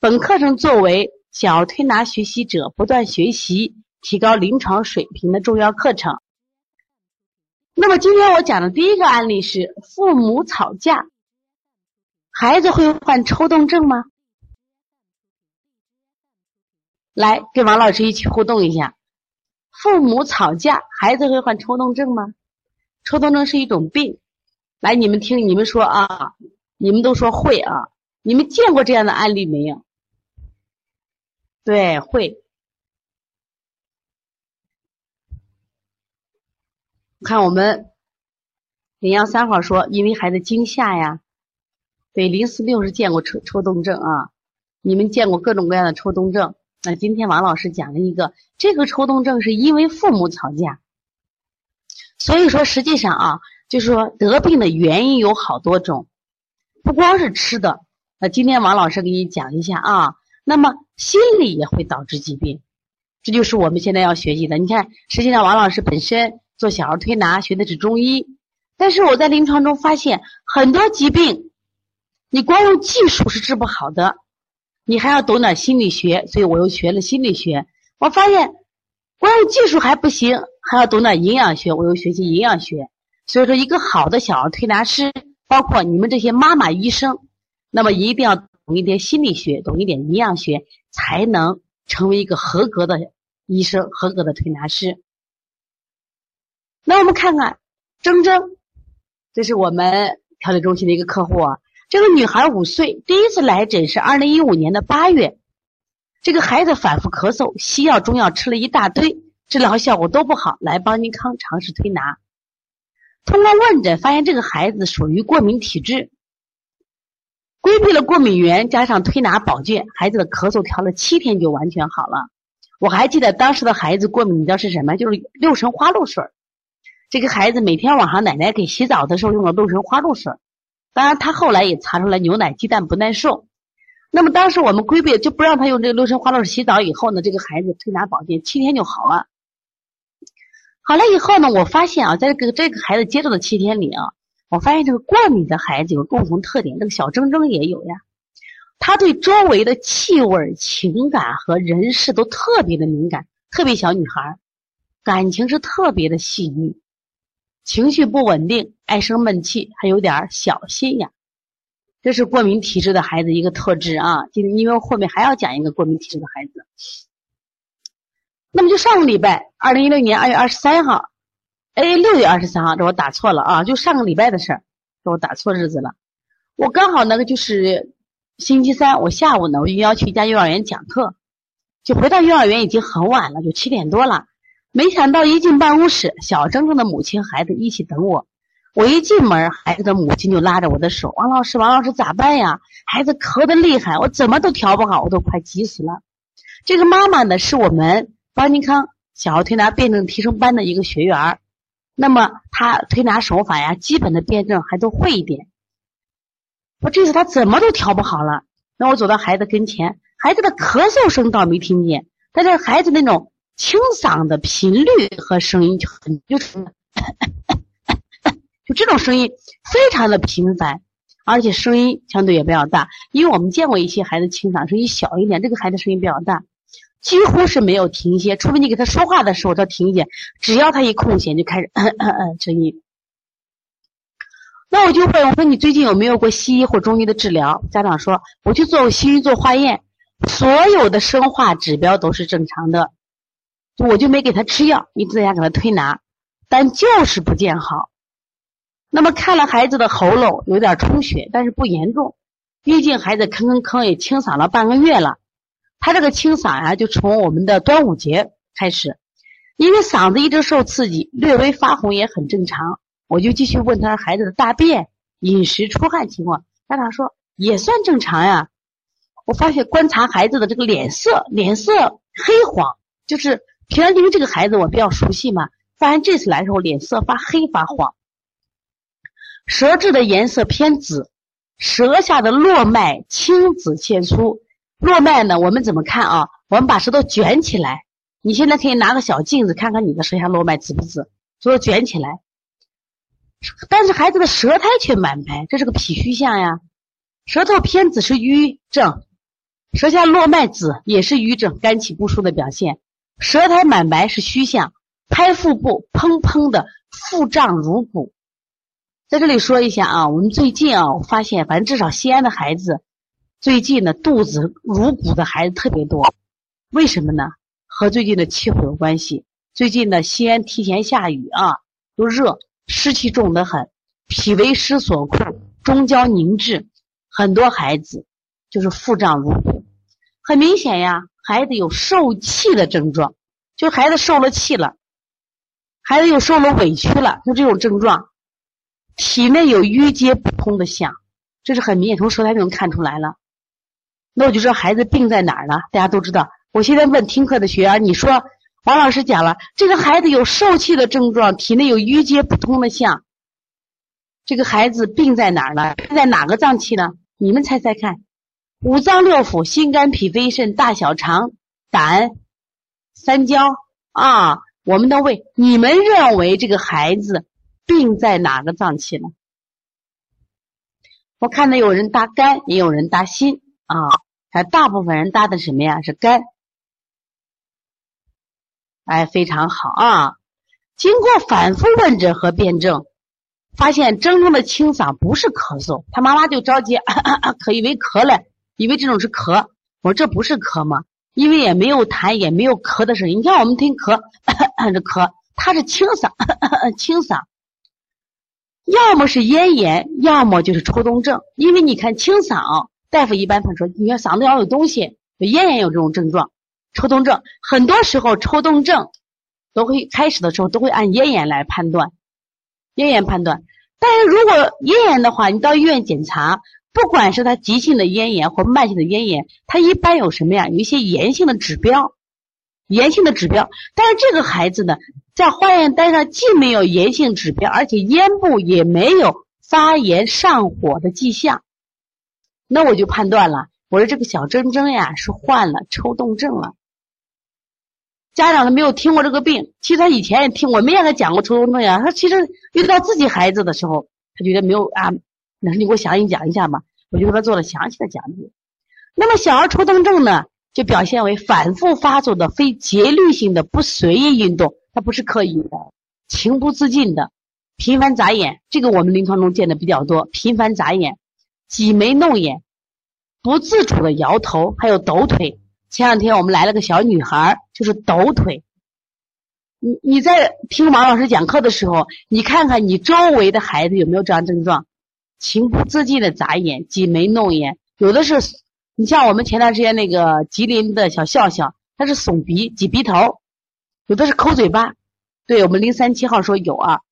本课程作为小儿推拿学习者不断学习、提高临床水平的重要课程。那么今天我讲的第一个案例是父母吵架，孩子会患抽动症吗？来，跟王老师一起互动一下。父母吵架，孩子会患抽动症吗？抽动症是一种病。来，你们听，你们说啊，你们都说会啊。你们见过这样的案例没有？对，会。看我们零幺三号说，因为孩子惊吓呀。对，零四六是见过抽抽动症啊。你们见过各种各样的抽动症？那今天王老师讲了一个，这个抽动症是因为父母吵架。所以说，实际上啊，就是说得病的原因有好多种，不光是吃的。那今天王老师给你讲一下啊。那么心理也会导致疾病，这就是我们现在要学习的。你看，实际上王老师本身做小儿推拿学的是中医，但是我在临床中发现很多疾病，你光用技术是治不好的，你还要懂点心理学，所以我又学了心理学。我发现光用技术还不行，还要懂点营养学，我又学习营养学。所以说，一个好的小儿推拿师，包括你们这些妈妈医生，那么一定要。懂一点心理学，懂一点营养学，才能成为一个合格的医生、合格的推拿师。那我们看看铮铮，这是我们调理中心的一个客户啊。这个女孩五岁，第一次来诊是二零一五年的八月。这个孩子反复咳嗽，西药、中药吃了一大堆，治疗效果都不好，来邦尼康尝试推拿。通过问诊，发现这个孩子属于过敏体质。规避了过敏源，加上推拿保健，孩子的咳嗽调了七天就完全好了。我还记得当时的孩子过敏，你知道是什么？就是六神花露水。这个孩子每天晚上奶奶给洗澡的时候用的六神花露水。当然，他后来也查出来牛奶、鸡蛋不耐受。那么当时我们规避就不让他用这个六神花露水洗澡。以后呢，这个孩子推拿保健七天就好了。好了以后呢，我发现啊，在这个这个孩子接触的七天里啊。我发现这个过敏的孩子有共同特点，这个小铮铮也有呀。他对周围的气味、情感和人事都特别的敏感，特别小女孩，感情是特别的细腻，情绪不稳定，爱生闷气，还有点小心眼。这是过敏体质的孩子一个特质啊。今天因为后面还要讲一个过敏体质的孩子。那么就上个礼拜，二零一六年二月二十三号。哎，六月二十三号，这我打错了啊！就上个礼拜的事儿，这我打错日子了。我刚好那个就是星期三，我下午呢，我就要去一家幼儿园讲课，就回到幼儿园已经很晚了，就七点多了。没想到一进办公室，小铮铮的母亲孩子一起等我。我一进门，孩子的母亲就拉着我的手：“王老师，王老师咋办呀？孩子咳得厉害，我怎么都调不好，我都快急死了。”这个妈妈呢，是我们邦尼康小儿推拿辩证提升班的一个学员。那么他推拿手法呀，基本的辩证还都会一点。我这次他怎么都调不好了。那我走到孩子跟前，孩子的咳嗽声倒没听见，但是孩子那种清嗓的频率和声音就很就 就这种声音非常的频繁，而且声音相对也比较大。因为我们见过一些孩子清嗓声音小一点，这个孩子声音比较大。几乎是没有停歇，除非你给他说话的时候他停歇，只要他一空闲就开始嗯嗯嗯声音。那我就问我说你最近有没有过西医或中医的治疗？家长说我去做西医做化验，所有的生化指标都是正常的，我就没给他吃药，一直在家给他推拿，但就是不见好。那么看了孩子的喉咙有点充血，但是不严重，毕竟孩子吭吭吭也清嗓了半个月了。他这个清嗓呀，就从我们的端午节开始，因为嗓子一直受刺激，略微发红也很正常。我就继续问他孩子的大便、饮食、出汗情况，家长说也算正常呀。我发现观察孩子的这个脸色，脸色黑黄，就是平常因为这个孩子我比较熟悉嘛，发现这次来的时候脸色发黑发黄，舌质的颜色偏紫，舌下的络脉青紫渐粗。络脉呢，我们怎么看啊？我们把舌头卷起来，你现在可以拿个小镜子看看你的舌下络脉紫不紫，舌头卷起来。但是孩子的舌苔却满白，这是个脾虚象呀。舌头偏紫是瘀症，舌下络脉紫也是瘀症，肝气不舒的表现。舌苔满白是虚象，拍腹部砰砰的腹胀如鼓。在这里说一下啊，我们最近啊，我发现反正至少西安的孩子最近呢肚子如鼓的孩子特别多，为什么呢？和最近的气候有关系。最近呢西安提前下雨啊，又热。湿气重得很，脾为湿所控，中焦凝滞，很多孩子就是腹胀如鼓，很明显呀，孩子有受气的症状，就孩子受了气了，孩子又受了委屈了，就这种症状，体内有淤结不通的象，这是很明显，从舌苔就能看出来了。那我就说孩子病在哪儿呢？大家都知道，我现在问听课的学员，你说。王老师讲了，这个孩子有受气的症状，体内有淤结不通的象。这个孩子病在哪儿了？在哪个脏器呢？你们猜猜看。五脏六腑、心肝脾肺肾、大小肠、胆、三焦啊，我们的胃。你们认为这个孩子病在哪个脏器呢？我看到有人搭肝，也有人搭心啊，大部分人搭的什么呀？是肝。哎，非常好啊！经过反复问诊和辩证，发现铮铮的清嗓不是咳嗽。他妈妈就着急，可以为咳了，以为这种是咳。我说这不是咳吗？因为也没有痰，也没有咳的声音。你看我们听咳，这咳，他是清嗓，清嗓。要么是咽炎，要么就是抽动症。因为你看清嗓，大夫一般他说，你看嗓子要有东西，咽炎有这种症状。抽动症很多时候，抽动症都会开始的时候都会按咽炎来判断，咽炎判断。但是如果咽炎的话，你到医院检查，不管是他急性的咽炎或慢性的咽炎，他一般有什么呀？有一些炎性的指标，炎性的指标。但是这个孩子呢，在化验单上既没有炎性指标，而且咽部也没有发炎上火的迹象，那我就判断了，我说这个小铮铮呀是患了抽动症了。家长他没有听过这个病，其实他以前也听，我没让他讲过抽动症呀。他其实遇到自己孩子的时候，他觉得没有啊。那你给我详细讲一下吧，我就给他做了详细的讲解。那么小儿抽动症呢，就表现为反复发作的非节律性的不随意运动，它不是刻意的，情不自禁的，频繁眨眼，这个我们临床中见的比较多。频繁眨眼、挤眉弄眼、不自主的摇头，还有抖腿。前两天我们来了个小女孩，就是抖腿。你你在听王老师讲课的时候，你看看你周围的孩子有没有这样症状？情不自禁的眨眼、挤眉弄眼，有的是。你像我们前段时间那个吉林的小笑笑，他是耸鼻、挤鼻头，有的是抠嘴巴。对我们零三七号说有啊，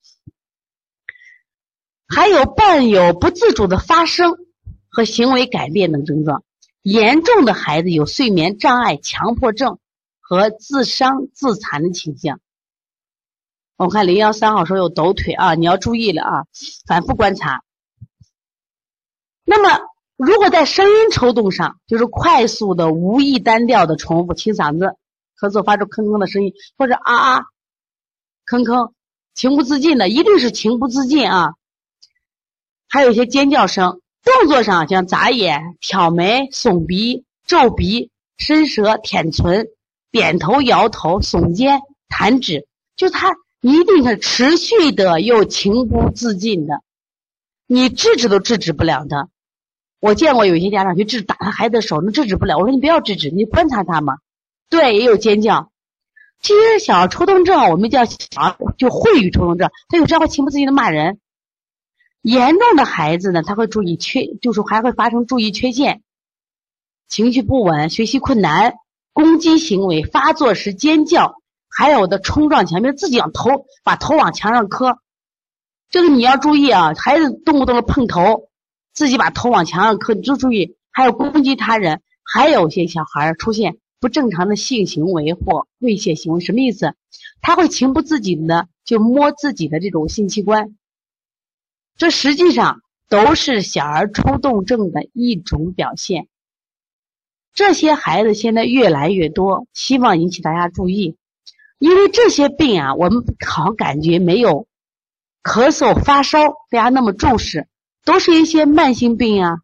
还有伴有不自主的发声和行为改变等症状。严重的孩子有睡眠障碍、强迫症和自伤自残的倾向。我看零幺三号说有抖腿啊，你要注意了啊，反复观察。那么，如果在声音抽动上，就是快速的、无意单调的重复清嗓子、咳嗽、发出吭吭的声音，或者啊啊、吭吭，情不自禁的，一定是情不自禁啊。还有一些尖叫声。动作上像眨眼、挑眉、耸鼻、皱鼻、伸舌、舔唇、点头、摇头、耸肩、弹指，就他一定是持续的又情不自禁的，你制止都制止不了的。我见过有些家长去制打他孩子的手，那制止不了。我说你不要制止，你观察他嘛。对，也有尖叫。其实小儿抽动症，我们叫小就秽语抽动症，他有时候会情不自禁的骂人。严重的孩子呢，他会注意缺，就是还会发生注意缺陷，情绪不稳，学习困难，攻击行为，发作时尖叫，还有的冲撞墙，壁自己往头把头往墙上磕，这个你要注意啊，孩子动不动的碰头，自己把头往墙上磕，你就注意。还有攻击他人，还有些小孩出现不正常的性行为或猥亵行为，什么意思？他会情不自禁的就摸自己的这种性器官，这实际上都是小儿抽动症的一种表现。这些孩子现在越来越多，希望引起大家注意，因为这些病啊，我们好像感觉没有咳嗽、发烧大家那么重视，都是一些慢性病啊。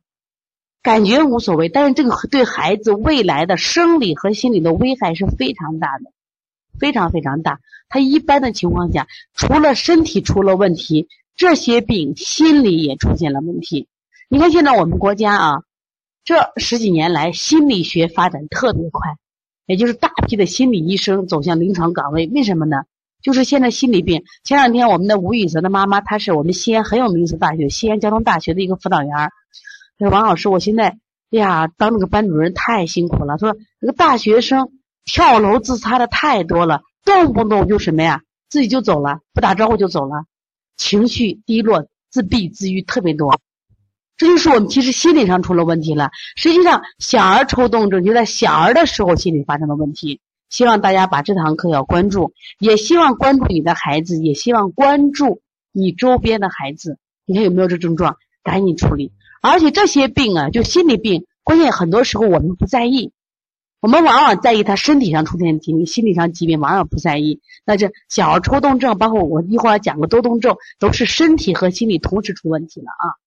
感觉无所谓，但是这个对孩子未来的生理和心理的危害是非常大的，非常非常大。他一般的情况下，除了身体出了问题，这些病心理也出现了问题。你看现在我们国家啊，这十几年来心理学发展特别快，也就是大批的心理医生走向临床岗位。为什么呢？就是现在心理病。前两天我们的吴雨泽的妈妈，她是我们西安很有名的大学西安交通大学的一个辅导员。说王老师，我现在哎呀，当那个班主任太辛苦了。说那个大学生跳楼自杀的太多了，动不动就什么呀，自己就走了，不打招呼就走了，情绪低落、自闭、自愈特别多。这就是我们其实心理上出了问题了。实际上，小儿抽动症就在小儿的时候心理发生的问题。希望大家把这堂课要关注，也希望关注你的孩子，也希望关注你周边的孩子。你看有没有这症状，赶紧处理。而且这些病啊，就心理病，关键很多时候我们不在意，我们往往在意他身体上出现疾病，心理上疾病往往不在意。那这小儿抽动症，包括我一会儿讲个多动症，都是身体和心理同时出问题了啊。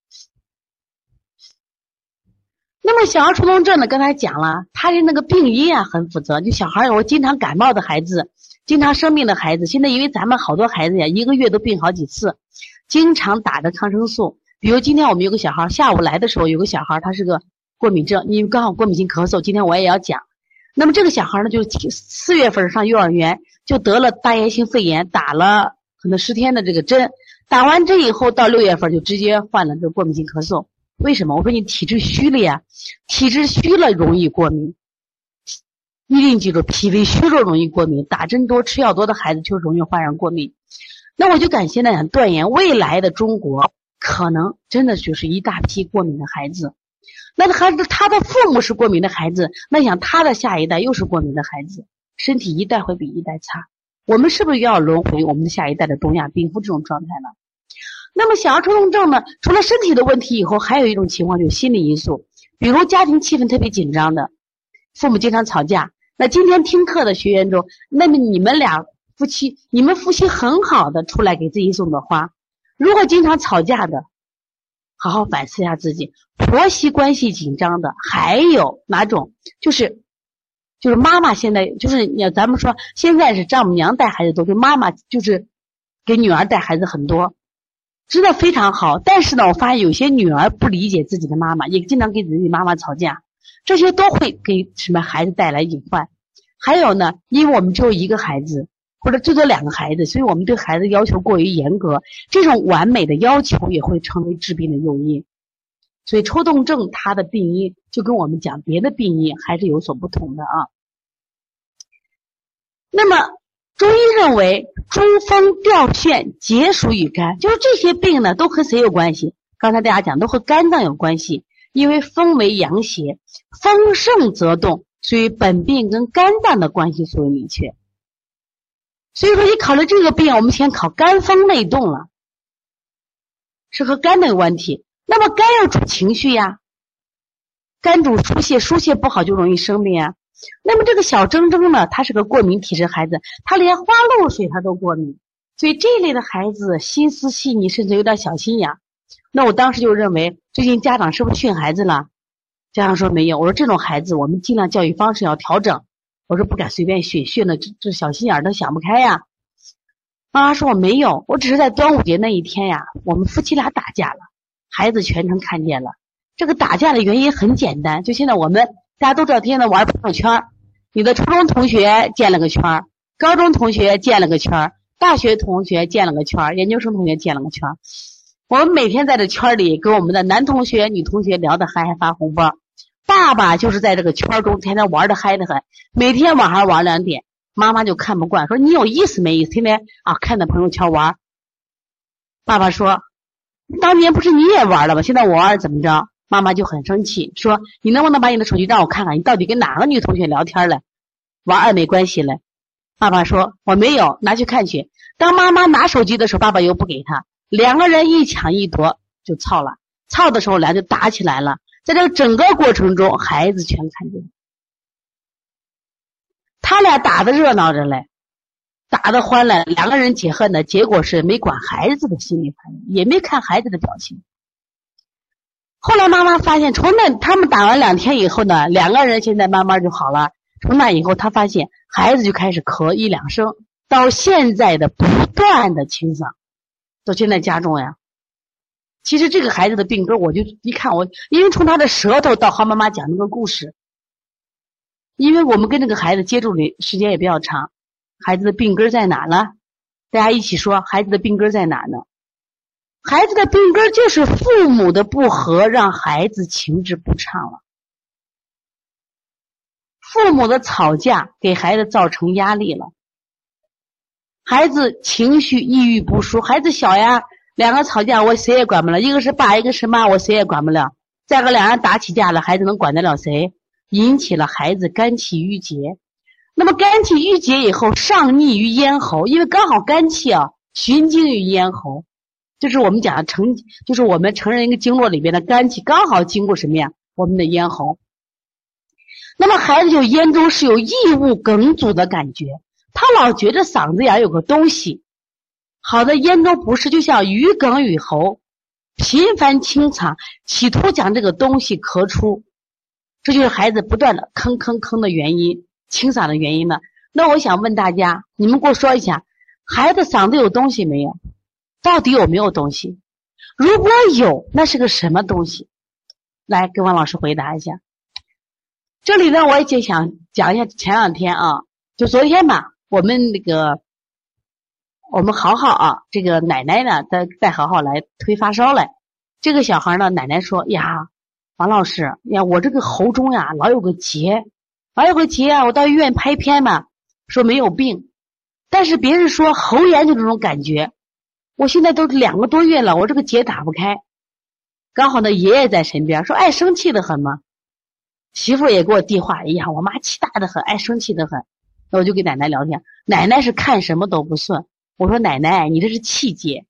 那么小儿抽动症呢，刚才讲了，他的那个病因啊很复杂，就小孩有经常感冒的孩子，经常生病的孩子，现在因为咱们好多孩子呀，一个月都病好几次，经常打的抗生素。比如今天我们有个小孩，下午来的时候有个小孩，他是个过敏症，因为刚好过敏性咳嗽。今天我也要讲。那么这个小孩呢，就四月份上幼儿园就得了大叶性肺炎，打了可能十天的这个针，打完针以后到六月份就直接患了这个过敏性咳嗽。为什么？我说你体质虚了呀，体质虚了容易过敏。一定记住，脾胃虚弱容易过敏，打针多吃药多的孩子就容易患上过敏。那我就敢现在想断言，未来的中国。可能真的就是一大批过敏的孩子，那孩子他的父母是过敏的孩子，那想他的下一代又是过敏的孩子，身体一代会比一代差。我们是不是又要轮回我们的下一代的东亚病夫这种状态呢？那么小儿抽动症呢？除了身体的问题以后，还有一种情况就是心理因素，比如家庭气氛特别紧张的，父母经常吵架。那今天听课的学员中，那么你们俩夫妻，你们夫妻很好的出来给自己送朵花。如果经常吵架的，好好反思一下自己；婆媳关系紧张的，还有哪种？就是就是妈妈现在就是你咱们说现在是丈母娘带孩子多，就妈妈就是给女儿带孩子很多，真的非常好。但是呢，我发现有些女儿不理解自己的妈妈，也经常跟自己妈妈吵架，这些都会给什么孩子带来隐患。还有呢，因为我们只有一个孩子。或者最多两个孩子，所以我们对孩子要求过于严格，这种完美的要求也会成为致病的诱因。所以抽动症它的病因就跟我们讲别的病因还是有所不同的啊。那么中医认为中风掉眩皆属于肝，就是这些病呢都和谁有关系？刚才大家讲都和肝脏有关系，因为风为阳邪，风盛则动，所以本病跟肝脏的关系最为明确。所以说，你考了这个病，我们先考肝风内动了，是和肝的问题。那么肝要主情绪呀，肝主疏泄，疏泄不好就容易生病啊。那么这个小铮铮呢，他是个过敏体质孩子，他连花露水他都过敏，所以这一类的孩子心思细腻，甚至有点小心眼。那我当时就认为，最近家长是不是训孩子了？家长说没有。我说这种孩子，我们尽量教育方式要调整。我说不敢随便训，训了这这小心眼儿都想不开呀。妈妈说我没有，我只是在端午节那一天呀，我们夫妻俩打架了，孩子全程看见了。这个打架的原因很简单，就现在我们大家都知道，天天玩朋友圈，你的初中同学建了个圈，高中同学建了个圈，大学同学建了个圈，研究生同学建了个圈。我们每天在这圈里跟我们的男同学、女同学聊得嗨，还发红包。爸爸就是在这个圈中天天玩的嗨的很，每天晚上玩两点，妈妈就看不惯，说你有意思没意思？天天啊看着朋友圈玩。爸爸说，当年不是你也玩了吗？现在我玩怎么着？妈妈就很生气，说：“你能不能把你的手机让我看看，你到底跟哪个女同学聊天了，玩暧昧关系了？”爸爸说：“我没有，拿去看去。”当妈妈拿手机的时候，爸爸又不给他，两个人一抢一夺就操了。操的时候，俩就打起来了。在这个整个过程中，孩子全看见，他俩打的热闹着嘞，打的欢了，两个人解恨的结果是没管孩子的心理反应，也没看孩子的表情。后来妈妈发现，从那他们打完两天以后呢，两个人现在慢慢就好了。从那以后，他发现孩子就开始咳一两声，到现在的不断的清嗓，到现在加重呀。其实这个孩子的病根，我就一看我，因为从他的舌头到和妈妈讲那个故事，因为我们跟这个孩子接触的时间也比较长，孩子的病根在哪呢？大家一起说，孩子的病根在哪呢？孩子的病根就是父母的不和，让孩子情志不畅了。父母的吵架给孩子造成压力了，孩子情绪抑郁不舒，孩子小呀。两个吵架，我谁也管不了。一个是爸，一个是妈，我谁也管不了。再个，两人打起架了，孩子能管得了谁？引起了孩子肝气郁结。那么肝气郁结以后，上逆于咽喉，因为刚好肝气啊循经于咽喉，就是我们讲的成，就是我们成人一个经络里边的肝气刚好经过什么呀？我们的咽喉。那么孩子就咽中是有异物梗阻的感觉，他老觉得嗓子眼有个东西。好的咽中不适，就像鱼梗与喉，频繁清肠，企图将这个东西咳出，这就是孩子不断的吭吭吭的原因，清嗓的原因呢？那我想问大家，你们给我说一下，孩子嗓子有东西没有？到底有没有东西？如果有，那是个什么东西？来，给王老师回答一下。这里呢，我也就想讲一下前两天啊，就昨天吧，我们那个。我们豪豪啊，这个奶奶呢带带豪豪来推发烧来。这个小孩呢，奶奶说呀，王老师呀，我这个喉中呀老有个结，老有个结啊。我到医院拍片嘛，说没有病，但是别人说喉炎就这种感觉。我现在都两个多月了，我这个结打不开。刚好呢，爷爷在身边，说爱生气的很嘛。媳妇也给我递话，哎呀，我妈气大的很，爱生气的很。那我就跟奶奶聊天，奶奶是看什么都不顺。我说奶奶，你这是气结。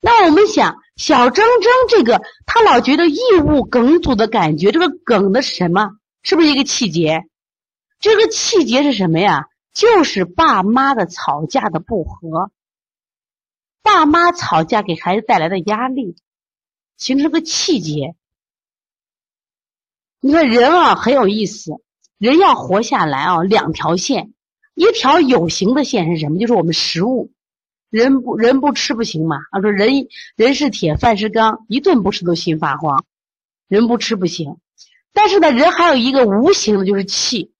那我们想，小铮铮这个，他老觉得异物梗阻的感觉，这个梗的什么？是不是一个气结？这个气结是什么呀？就是爸妈的吵架的不和，爸妈吵架给孩子带来的压力，形成个气结。你说人啊很有意思，人要活下来啊，两条线，一条有形的线是什么？就是我们食物。人不人不吃不行嘛？他说人人是铁，饭是钢，一顿不吃都心发慌。人不吃不行，但是呢，人还有一个无形的，就是气。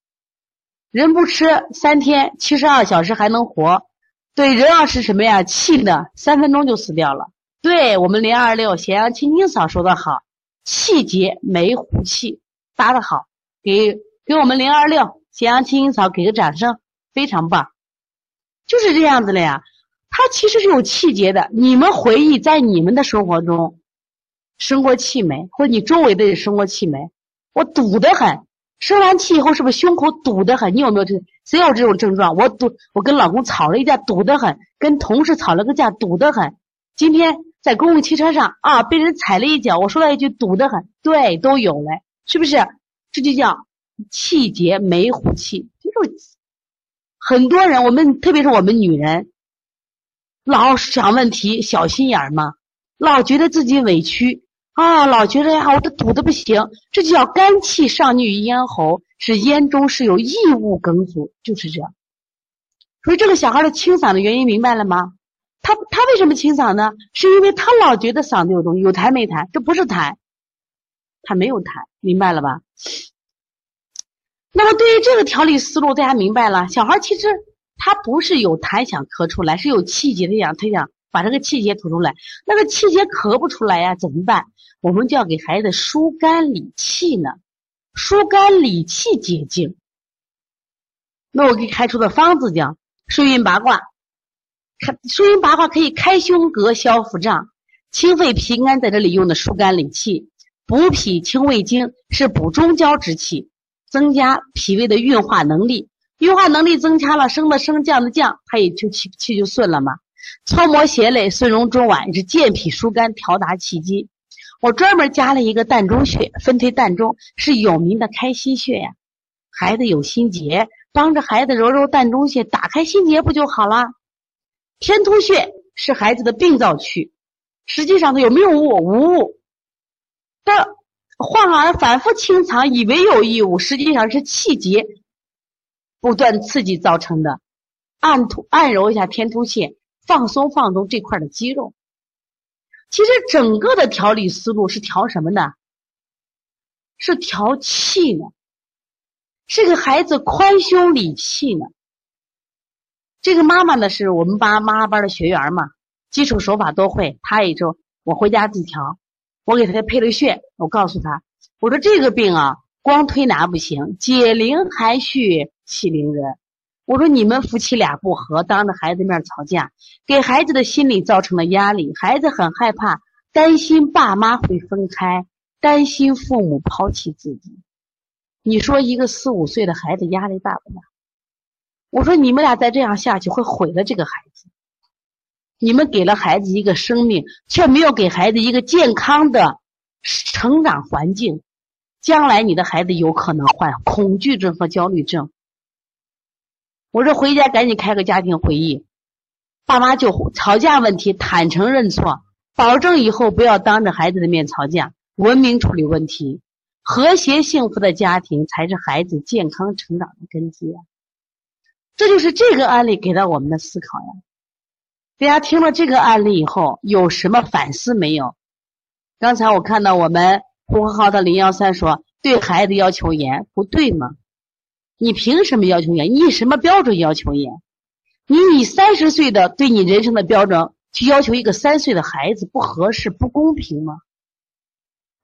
人不吃三天七十二小时还能活，对人要是什么呀？气呢，三分钟就死掉了。对我们零二六咸阳青青嫂说的好，气结没胡气，答的好，给给我们零二六咸阳青青嫂给个掌声，非常棒，就是这样子的呀。它其实是有气节的。你们回忆，在你们的生活中生过气没？或者你周围的人生过气没？我堵得很，生完气以后是不是胸口堵得很？你有没有这？谁有这种症状？我堵，我跟老公吵了一架，堵得很；跟同事吵了个架，堵得很。今天在公共汽车上啊，被人踩了一脚，我说了一句堵得很。对，都有嘞，是不是？这就叫气节没虎气，就是很多人，我们特别是我们女人。老想问题，小心眼儿嘛，老觉得自己委屈啊，老觉得呀，我这堵的不行，这就叫肝气上逆于咽喉，是咽中是有异物梗阻，就是这样。所以这个小孩的清嗓的原因明白了吗？他他为什么清嗓呢？是因为他老觉得嗓子有东西，有痰没痰？这不是痰，他没有痰，明白了吧？那么对于这个调理思路，大家明白了？小孩其实。他不是有痰想咳出来，是有气结的想，他想把这个气结吐出来。那个气结咳不出来呀，怎么办？我们就要给孩子疏肝理气呢，疏肝理气解痉。那我给开出的方子叫顺运八卦，开顺运八卦可以开胸膈、消腹胀、清肺平肝，在这里用的疏肝理气。补脾清胃经是补中焦之气，增加脾胃的运化能力。运化能力增强了，升的升，降的降，它也就气气就顺了嘛。搓摩胁肋，顺荣中脘是健脾疏肝，调达气机。我专门加了一个膻中穴，分推膻中是有名的开心穴呀。孩子有心结，帮着孩子揉揉膻中穴，打开心结不就好了？天突穴是孩子的病灶区，实际上它有没有物？无物。但患儿反复清肠，以为有异物，实际上是气结不断刺激造成的。按突按揉一下天突穴，放松放松这块的肌肉。其实整个的调理思路是调什么呢？是调气呢。是个孩子宽胸理气呢。这个妈妈呢，是我们班妈妈班的学员嘛，基础手法都会。她也就我回家自己调，我给她配了穴，我告诉她，我说这个病啊，光推拿不行，解铃还须系铃人。我说你们夫妻俩不和，当着孩子面吵架，给孩子的心理造成了压力，孩子很害怕，担心爸妈会分开，担心父母抛弃自己。你说一个四五岁的孩子压力大不大？我说你们俩再这样下去会毁了这个孩子。你们给了孩子一个生命，却没有给孩子一个健康的成长环境，将来你的孩子有可能患恐惧症和焦虑症。我说回家赶紧开个家庭会议，爸妈就吵架问题坦诚认错，保证以后不要当着孩子的面吵架，文明处理问题。和谐幸福的家庭才是孩子健康成长的根基啊！这就是这个案例给到我们的思考呀。大家听了这个案例以后，有什么反思没有？刚才我看到我们呼和浩特零幺三说对孩子要求严，不对吗？你凭什么要求严？你以什么标准要求严？你以三十岁的对你人生的标准去要求一个三岁的孩子，不合适，不公平吗？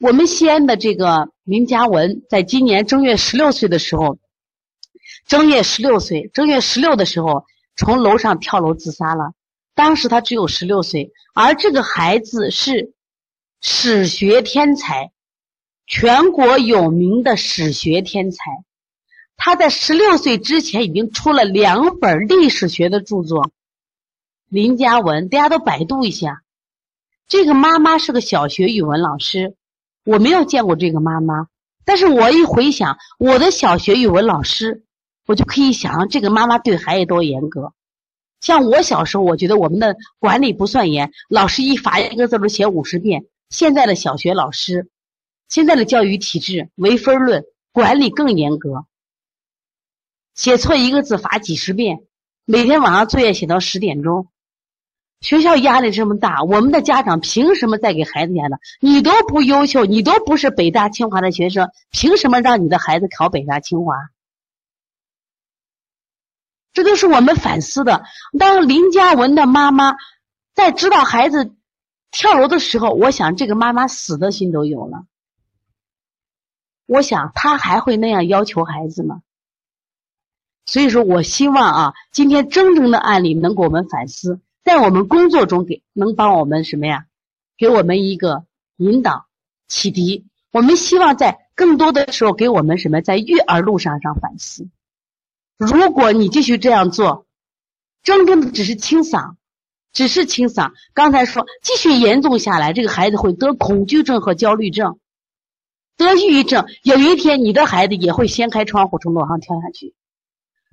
我们西安的这个林佳文，在今年正月十六岁的时候，正月十六岁，正月十六的时候，从楼上跳楼自杀了。当时他只有十六岁，而这个孩子是史学天才，全国有名的史学天才。他在十六岁之前已经出了两本历史学的著作。林佳文，大家都百度一下，这个妈妈是个小学语文老师。我没有见过这个妈妈，但是我一回想我的小学语文老师，我就可以想象这个妈妈对孩子多严格。像我小时候，我觉得我们的管理不算严，老师一罚一个字都写五十遍。现在的小学老师，现在的教育体制唯分论，管理更严格，写错一个字罚几十遍，每天晚上作业写到十点钟。学校压力这么大，我们的家长凭什么再给孩子压力？你都不优秀，你都不是北大清华的学生，凭什么让你的孩子考北大清华？这都是我们反思的。当林佳文的妈妈在知道孩子跳楼的时候，我想这个妈妈死的心都有了。我想他还会那样要求孩子吗？所以说我希望啊，今天真正的案例能给我们反思。在我们工作中给能帮我们什么呀？给我们一个引导、启迪。我们希望在更多的时候给我们什么？在育儿路上上反思。如果你继续这样做，真正的只是清嗓，只是清嗓。刚才说继续严重下来，这个孩子会得恐惧症和焦虑症，得抑郁症。有一天你的孩子也会掀开窗户从楼上跳下去。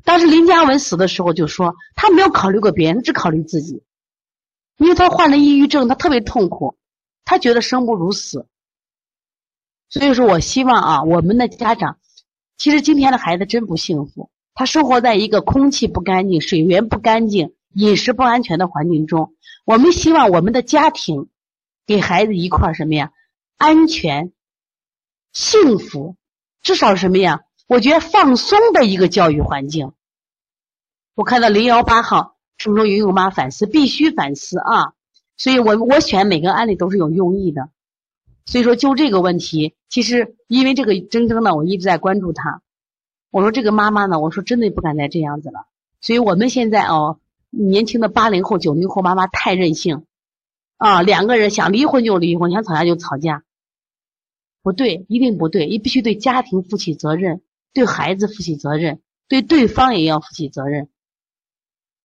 当时林佳文死的时候就说，他没有考虑过别人，只考虑自己，因为他患了抑郁症，他特别痛苦，他觉得生不如死。所以说我希望啊，我们的家长，其实今天的孩子真不幸福，他生活在一个空气不干净、水源不干净、饮食不安全的环境中。我们希望我们的家庭给孩子一块什么呀？安全、幸福，至少什么呀？我觉得放松的一个教育环境。我看到零幺八号郑州云友妈反思，必须反思啊！所以我我选每个案例都是有用意的。所以说，就这个问题，其实因为这个铮铮呢，我一直在关注他。我说这个妈妈呢，我说真的不敢再这样子了。所以我们现在哦，年轻的八零后、九零后妈妈太任性啊！两个人想离婚就离婚，想吵架就吵架。不对，一定不对，你必须对家庭负起责任，对孩子负起责任，对对方也要负起责任。